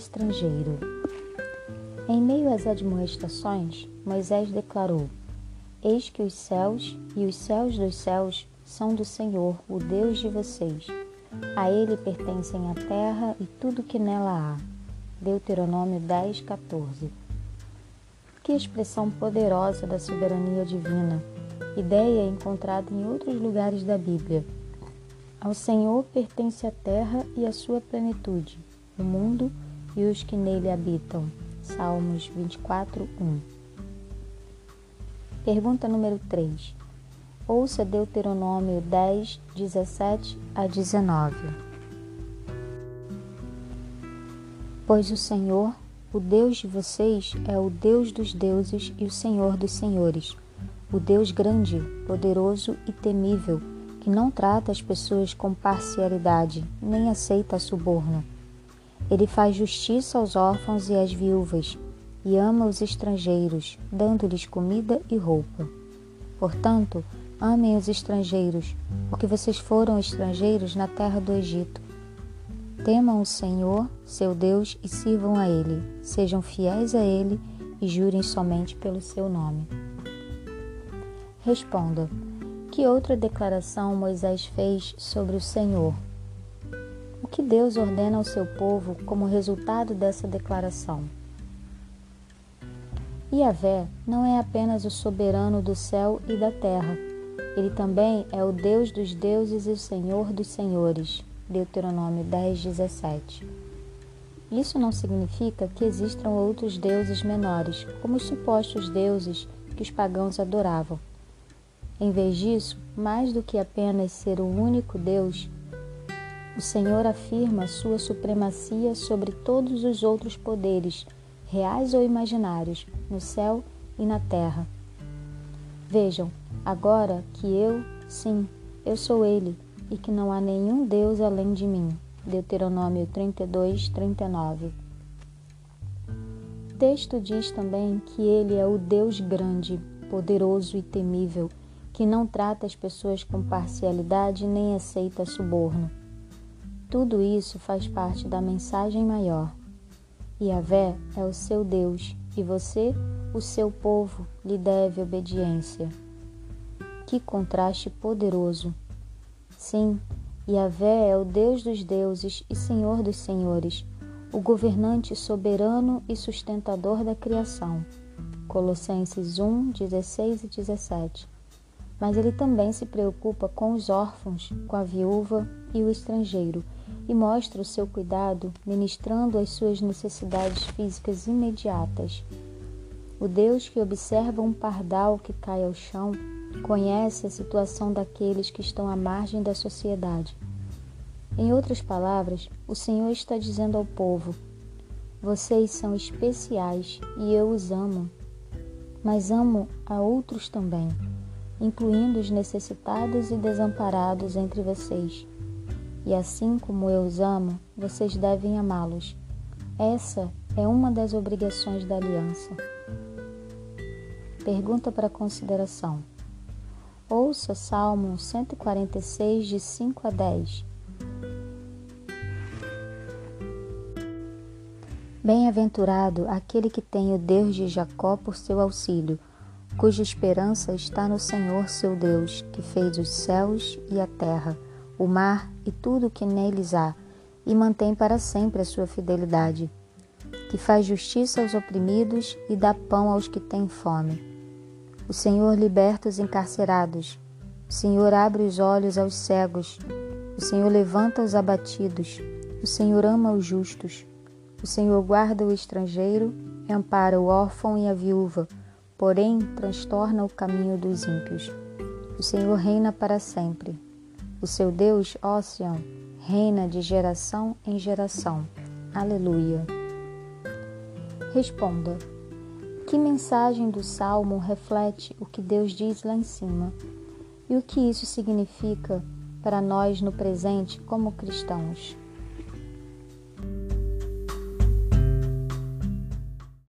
estrangeiro. Em meio às admoestações, Moisés declarou: Eis que os céus e os céus dos céus são do Senhor, o Deus de vocês. A ele pertencem a terra e tudo que nela há. Deuteronômio 10, 14. Que expressão poderosa da soberania divina! Ideia encontrada em outros lugares da Bíblia. Ao Senhor pertence a terra e a sua plenitude, o mundo e os que nele habitam. Salmos 24, 1. Pergunta número 3. Ouça Deuteronômio 10, 17 a 19. Pois o Senhor, o Deus de vocês, é o Deus dos deuses e o Senhor dos senhores, o Deus grande, poderoso e temível que não trata as pessoas com parcialidade, nem aceita suborno. Ele faz justiça aos órfãos e às viúvas, e ama os estrangeiros, dando-lhes comida e roupa. Portanto, amem os estrangeiros, porque vocês foram estrangeiros na terra do Egito. Temam o Senhor, seu Deus, e sirvam a Ele. Sejam fiéis a Ele e jurem somente pelo seu nome. Responda. Que outra declaração Moisés fez sobre o Senhor? O que Deus ordena ao seu povo como resultado dessa declaração? Yahvé não é apenas o soberano do céu e da terra, ele também é o Deus dos deuses e o Senhor dos senhores. Deuteronômio 10, 17. Isso não significa que existam outros deuses menores, como os supostos deuses que os pagãos adoravam. Em vez disso, mais do que apenas ser o único Deus, o Senhor afirma sua supremacia sobre todos os outros poderes, reais ou imaginários, no céu e na terra. Vejam, agora que eu, sim, eu sou Ele, e que não há nenhum Deus além de mim. Deuteronômio 32, 39. O texto diz também que Ele é o Deus grande, poderoso e temível, que não trata as pessoas com parcialidade nem aceita suborno. Tudo isso faz parte da mensagem maior. Yahvé é o seu Deus e você, o seu povo, lhe deve obediência. Que contraste poderoso! Sim, Yahvé é o Deus dos deuses e Senhor dos senhores, o governante soberano e sustentador da criação. Colossenses 1, 16 e 17 mas ele também se preocupa com os órfãos, com a viúva e o estrangeiro e mostra o seu cuidado ministrando as suas necessidades físicas imediatas. O Deus que observa um pardal que cai ao chão conhece a situação daqueles que estão à margem da sociedade. Em outras palavras, o Senhor está dizendo ao povo: Vocês são especiais e eu os amo, mas amo a outros também incluindo os necessitados e desamparados entre vocês. E assim como eu os amo, vocês devem amá-los. Essa é uma das obrigações da aliança. Pergunta para consideração. Ouça Salmo 146, de 5 a 10. Bem-aventurado aquele que tem o Deus de Jacó por seu auxílio cuja esperança está no Senhor seu Deus, que fez os céus e a terra, o mar e tudo o que neles há, e mantém para sempre a sua fidelidade, que faz justiça aos oprimidos e dá pão aos que têm fome. O Senhor liberta os encarcerados, o Senhor abre os olhos aos cegos, o Senhor levanta os abatidos, o Senhor ama os justos, o Senhor guarda o estrangeiro ampara o órfão e a viúva porém transtorna o caminho dos ímpios. O Senhor reina para sempre. O seu Deus, Sião, reina de geração em geração. Aleluia. Responda: Que mensagem do salmo reflete o que Deus diz lá em cima? E o que isso significa para nós no presente como cristãos?